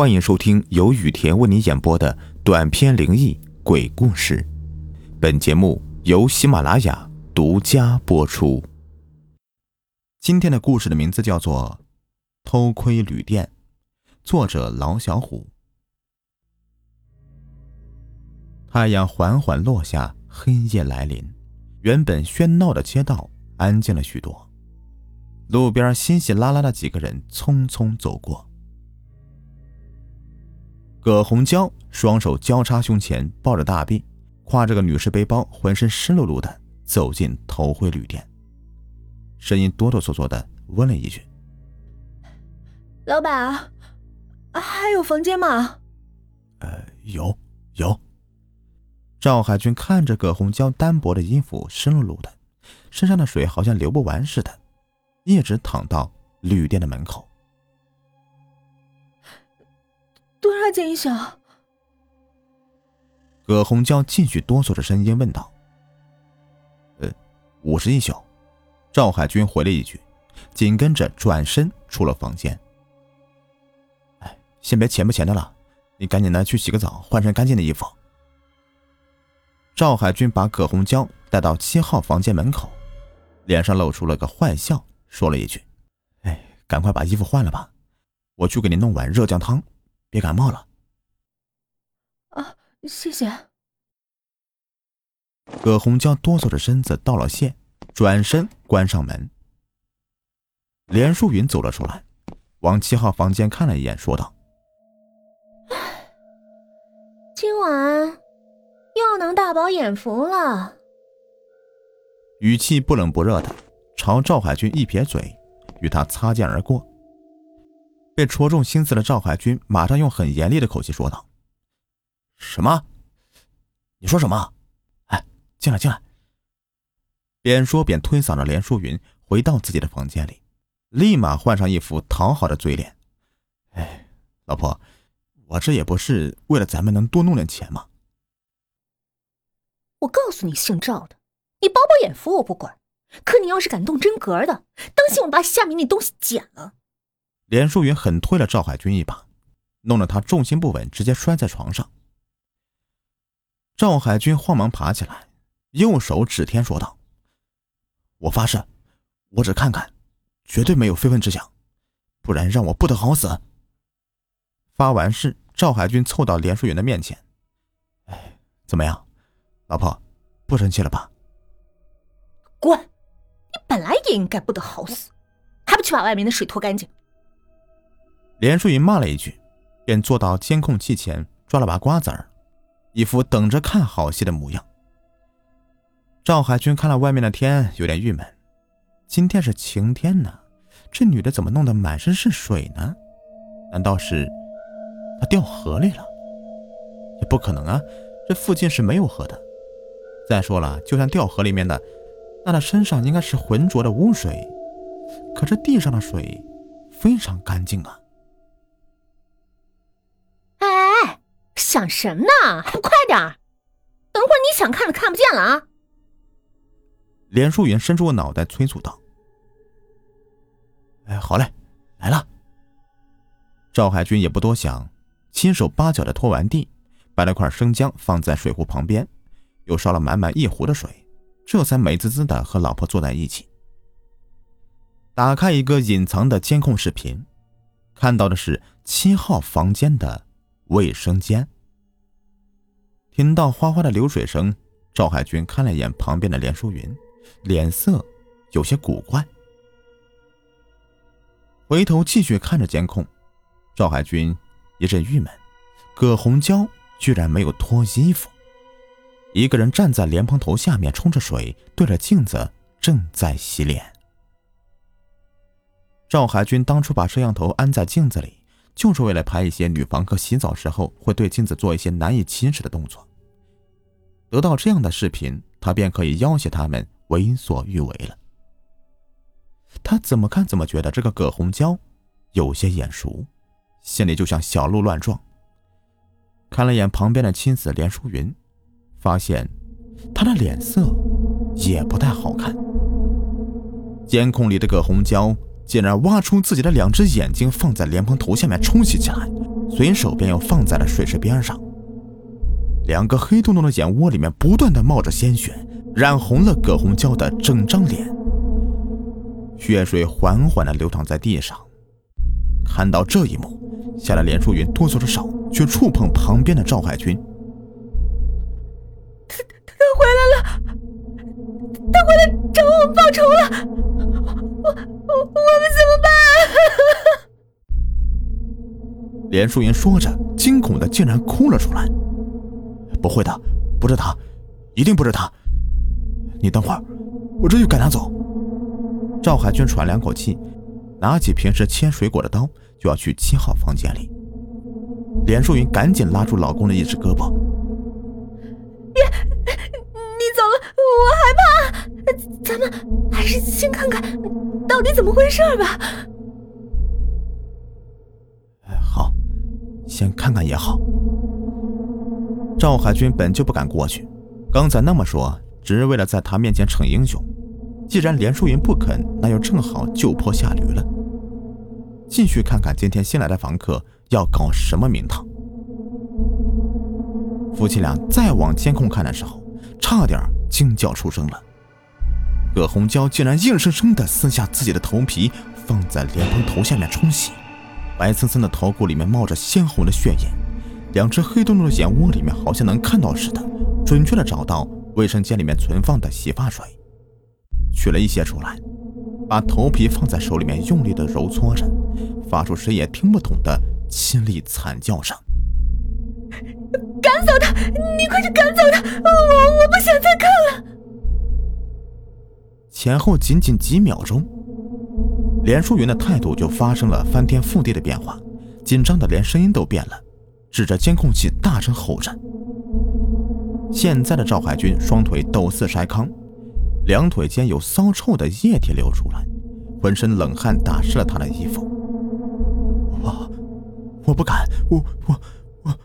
欢迎收听由雨田为你演播的短篇灵异鬼故事。本节目由喜马拉雅独家播出。今天的故事的名字叫做《偷窥旅店》，作者老小虎。太阳缓缓落下，黑夜来临，原本喧闹的街道安静了许多。路边稀稀拉拉的几个人匆匆走过。葛红娇双手交叉胸前，抱着大臂，挎着个女士背包，浑身湿漉漉的走进头盔旅店，声音哆哆嗦嗦的问了一句：“老板，还有房间吗？”“呃，有，有。”赵海军看着葛红娇单薄的衣服，湿漉漉的，身上的水好像流不完似的，一直躺到旅店的门口。多少钱一宿？葛红娇继续哆嗦着声音问道：“呃，五十一宿。”赵海军回了一句，紧跟着转身出了房间。哎，先别钱不钱的了，你赶紧的去洗个澡，换身干净的衣服。赵海军把葛红娇带到七号房间门口，脸上露出了个坏笑，说了一句：“哎，赶快把衣服换了吧，我去给你弄碗热姜汤。”别感冒了。啊，谢谢。葛红娇哆嗦着身子道了谢，转身关上门。连淑云走了出来，往七号房间看了一眼，说道：“今晚又能大饱眼福了。”语气不冷不热的朝赵海军一撇嘴，与他擦肩而过。被戳中心思的赵海军马上用很严厉的口气说道：“什么？你说什么？哎，进来，进来！”边说边推搡着连淑云回到自己的房间里，立马换上一副讨好的嘴脸：“哎，老婆，我这也不是为了咱们能多弄点钱吗？”我告诉你，姓赵的，你饱饱眼福我不管，可你要是敢动真格的，当心我把下面那东西剪了！连淑云狠推了赵海军一把，弄得他重心不稳，直接摔在床上。赵海军慌忙爬起来，右手指天说道：“我发誓，我只看看，绝对没有非分之想，不然让我不得好死。”发完誓，赵海军凑到连淑云的面前：“哎，怎么样，老婆，不生气了吧？”“滚！你本来也应该不得好死，还不去把外面的水拖干净？”连淑云骂了一句，便坐到监控器前抓了把瓜子儿，一副等着看好戏的模样。赵海军看了外面的天，有点郁闷。今天是晴天呢，这女的怎么弄得满身是水呢？难道是她掉河里了？也不可能啊，这附近是没有河的。再说了，就算掉河里面的，那她身上应该是浑浊的污水，可这地上的水非常干净啊。想什么呢？还不快点！等会儿你想看的看不见了啊！连淑云伸出脑袋催促道：“哎，好嘞，来了。”赵海军也不多想，亲手八脚的拖完地，摆了块生姜放在水壶旁边，又烧了满满一壶的水，这才美滋滋的和老婆坐在一起。打开一个隐藏的监控视频，看到的是七号房间的卫生间。听到哗哗的流水声，赵海军看了一眼旁边的连淑云，脸色有些古怪。回头继续看着监控，赵海军一阵郁闷：葛红娇居然没有脱衣服，一个人站在莲蓬头下面冲着水，对着镜子正在洗脸。赵海军当初把摄像头安在镜子里。就是为了拍一些女房客洗澡时候会对镜子做一些难以启齿的动作。得到这样的视频，他便可以要挟他们为所欲为了。他怎么看怎么觉得这个葛红娇有些眼熟，心里就像小鹿乱撞。看了眼旁边的妻子连淑云，发现她的脸色也不太好看。监控里的葛红娇。竟然挖出自己的两只眼睛，放在莲蓬头下面冲洗起来，随手便又放在了水池边上。两个黑洞洞的眼窝里面不断的冒着鲜血，染红了葛红娇的整张脸。血水缓缓的流淌在地上。看到这一幕，吓得连淑云哆嗦着手去触碰旁边的赵海军。他他回来了，他回来找我们报仇了，我我我们怎么办？连淑云说着，惊恐的竟然哭了出来。不会的，不是他，一定不是他。你等会儿，我这就赶他走。赵海军喘两口气，拿起平时切水果的刀，就要去七号房间里。连淑云赶紧拉住老公的一只胳膊：“别，你走了，我害怕。咱们还是先看看到底怎么回事吧。”好，先看看也好。赵海军本就不敢过去，刚才那么说，只是为了在他面前逞英雄。既然连淑云不肯，那就正好就坡下驴了。继续看看今天新来的房客要搞什么名堂。夫妻俩再往监控看的时候，差点惊叫出声了。葛红娇竟然硬生生地撕下自己的头皮，放在莲蓬头下面冲洗，白森森的头骨里面冒着鲜红的血液，两只黑洞洞的眼窝里面好像能看到似的，准确的找到卫生间里面存放的洗发水。取了一些出来，把头皮放在手里面，用力的揉搓着，发出谁也听不懂的凄厉惨叫声。赶走他！你快去赶走他！我我不想再看了。前后仅仅几秒钟，连淑云的态度就发生了翻天覆地的变化，紧张的连声音都变了，指着监控器大声吼着。现在的赵海军双腿抖似筛糠。两腿间有骚臭的液体流出来，浑身冷汗打湿了他的衣服。我，我不敢，我我我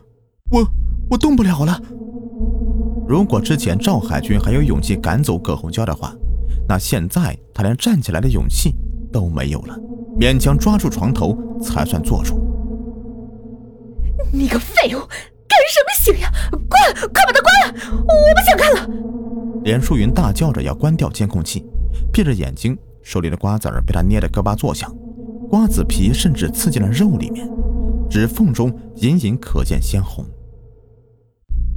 我我动不了了。如果之前赵海军还有勇气赶走葛红娇的话，那现在他连站起来的勇气都没有了，勉强抓住床头才算坐住。你个废物，干什么行呀？关，快把它关了，我不想看了。连淑云大叫着要关掉监控器，闭着眼睛，手里的瓜子儿被他捏得咯巴作响，瓜子皮甚至刺进了肉里面，指缝中隐隐可见鲜红。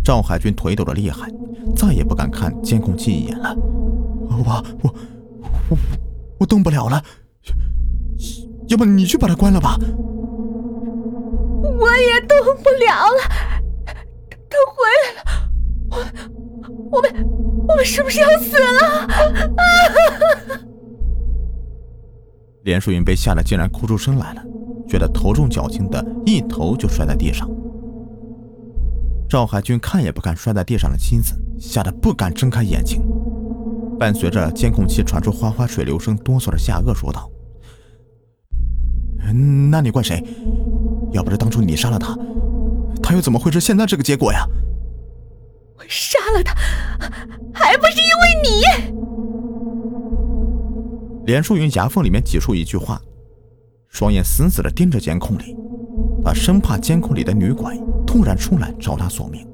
赵海军腿抖得厉害，再也不敢看监控器一眼了。我我我我动不了了，要不你去把它关了吧？我也动不了了，他回来了，我我们。我们是不是要死了？连淑云被吓得竟然哭出声来了，觉得头重脚轻的，一头就摔在地上。赵海军看也不看摔在地上的妻子，吓得不敢睁开眼睛。伴随着监控器传出哗哗水流声，哆嗦着下颚说道：“那你怪谁？要不是当初你杀了他，他又怎么会是现在这个结果呀？”我杀了他，还不是因为你！连淑云牙缝里面挤出一句话，双眼死死的盯着监控里，他生怕监控里的女鬼突然出来找他索命。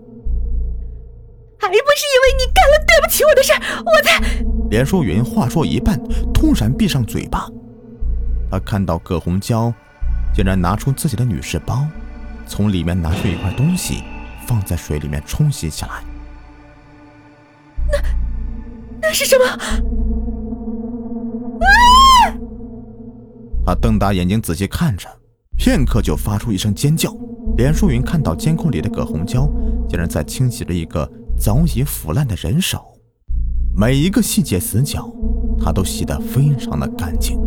还不是因为你干了对不起我的事我才……连淑云话说一半，突然闭上嘴巴。他看到葛红娇竟然拿出自己的女士包，从里面拿出一块东西，放在水里面冲洗起来。那那是什么？啊！他瞪大眼睛仔细看着，片刻就发出一声尖叫。连淑云看到监控里的葛红娇，竟然在清洗着一个早已腐烂的人手，每一个细节死角，他都洗得非常的干净。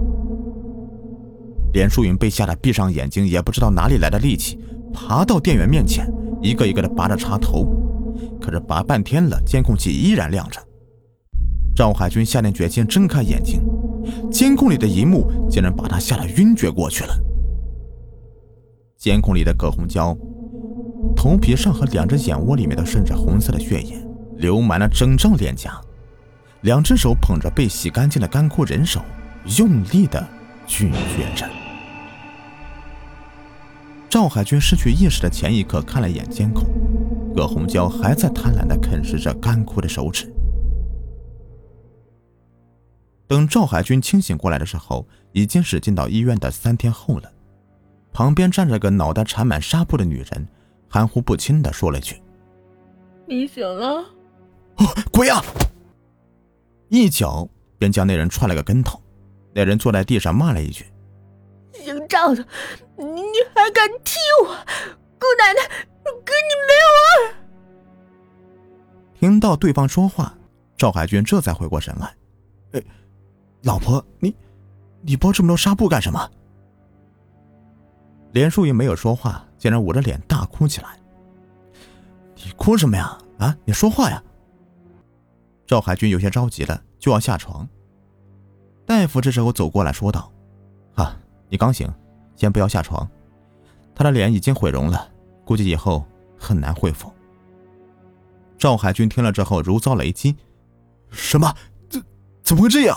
连淑云被吓得闭上眼睛，也不知道哪里来的力气，爬到店员面前，一个一个的拔着插头。可是拔半天了，监控器依然亮着。赵海军下定决心睁开眼睛，监控里的一幕竟然把他吓得晕厥过去了。监控里的葛红娇，头皮上和两只眼窝里面都渗着红色的血液，流满了整张脸颊，两只手捧着被洗干净的干枯人手，用力的咀嚼着。赵海军失去意识的前一刻，看了一眼监控，葛红娇还在贪婪地啃食着干枯的手指。等赵海军清醒过来的时候，已经是进到医院的三天后了。旁边站着个脑袋缠满纱布的女人，含糊不清地说了一句：“你醒了。”“哦，鬼啊！”一脚便将那人踹了个跟头。那人坐在地上骂了一句。姓赵的，你还敢踢我？姑奶奶，跟你没完！听到对方说话，赵海军这才回过神来。哎，老婆，你，你包这么多纱布干什么？连淑云没有说话，竟然捂着脸大哭起来。你哭什么呀？啊，你说话呀！赵海军有些着急了，就要下床。大夫这时候走过来说道：“啊。”你刚醒，先不要下床。他的脸已经毁容了，估计以后很难恢复。赵海军听了之后如遭雷击：“什么？怎怎么会这样？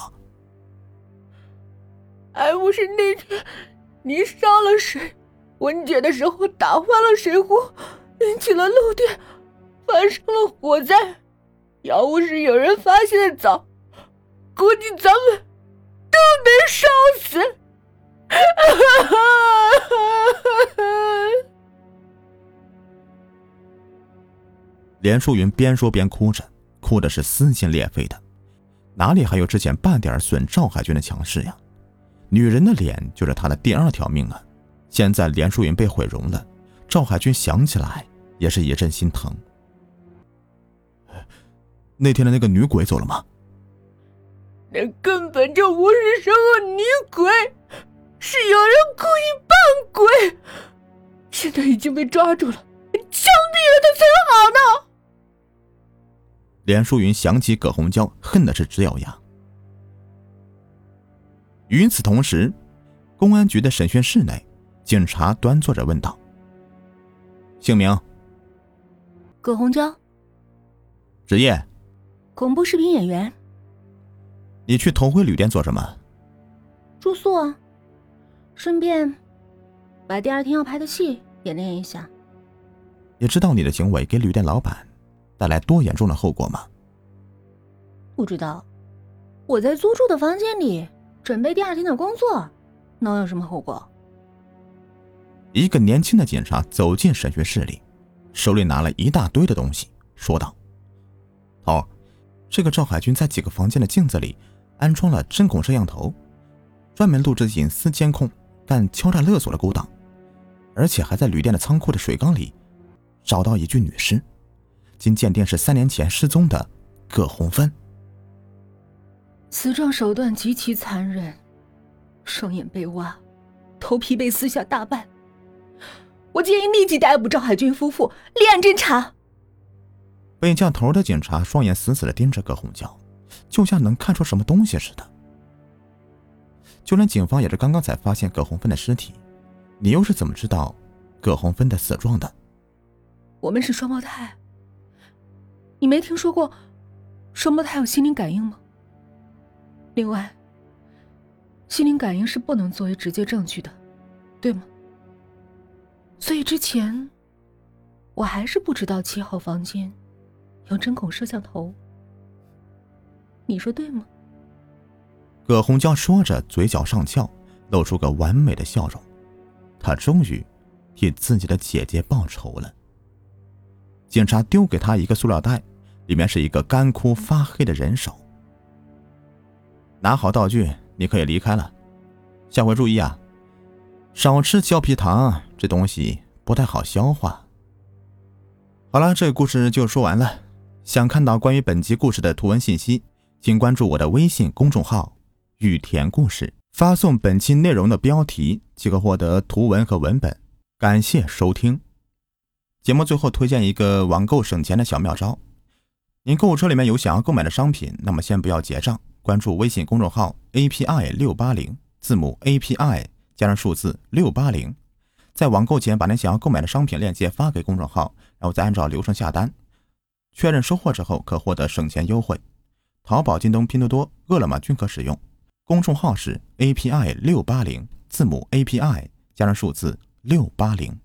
还不是那天你烧了水，温姐的时候打翻了水壶，引起了漏电，发生了火灾。要不是有人发现早，估计咱们都得烧死。” 连淑云边说边哭着，哭的是撕心裂肺的，哪里还有之前半点损赵海军的强势呀？女人的脸就是她的第二条命啊！现在连淑云被毁容了，赵海军想起来也是一阵心疼。那天的那个女鬼走了吗？那根本就不是什么女鬼。是有人故意扮鬼，现在已经被抓住了，枪毙了他才好呢。连淑云想起葛红娇，恨的是直咬牙。与此同时，公安局的审讯室内，警察端坐着问道：“姓名？葛红娇。职业？恐怖视频演员。你去同辉旅店做什么？住宿啊。”顺便把第二天要拍的戏演练一下。也知道你的行为给旅店老板带来多严重的后果吗？不知道。我在租住的房间里准备第二天的工作，能有什么后果？一个年轻的警察走进审讯室里，手里拿了一大堆的东西，说道：“头，这个赵海军在几个房间的镜子里安装了针孔摄像头，专门录制隐私监控。”干敲诈勒索的勾当，而且还在旅店的仓库的水缸里找到一具女尸，经鉴定是三年前失踪的葛红芬。死状手段极其残忍，双眼被挖，头皮被撕下大半。我建议立即逮捕赵海军夫妇，立案侦查。被叫头的警察双眼死死地盯着葛红娇，就像能看出什么东西似的。就连警方也是刚刚才发现葛红芬的尸体，你又是怎么知道葛红芬的死状的？我们是双胞胎，你没听说过双胞胎有心灵感应吗？另外，心灵感应是不能作为直接证据的，对吗？所以之前我还是不知道七号房间有针孔摄像头，你说对吗？葛红娇说着，嘴角上翘，露出个完美的笑容。她终于替自己的姐姐报仇了。警察丢给他一个塑料袋，里面是一个干枯发黑的人手。拿好道具，你可以离开了。下回注意啊，少吃胶皮糖，这东西不太好消化。好了，这个故事就说完了。想看到关于本集故事的图文信息，请关注我的微信公众号。雨田故事，发送本期内容的标题即可获得图文和文本。感谢收听。节目最后推荐一个网购省钱的小妙招：您购物车里面有想要购买的商品，那么先不要结账，关注微信公众号 API 六八零，字母 API 加上数字六八零，在网购前把您想要购买的商品链接发给公众号，然后再按照流程下单，确认收货之后可获得省钱优惠。淘宝、京东、拼多多、饿了么均可使用。公众号是 API 六八零，字母 API 加上数字六八零。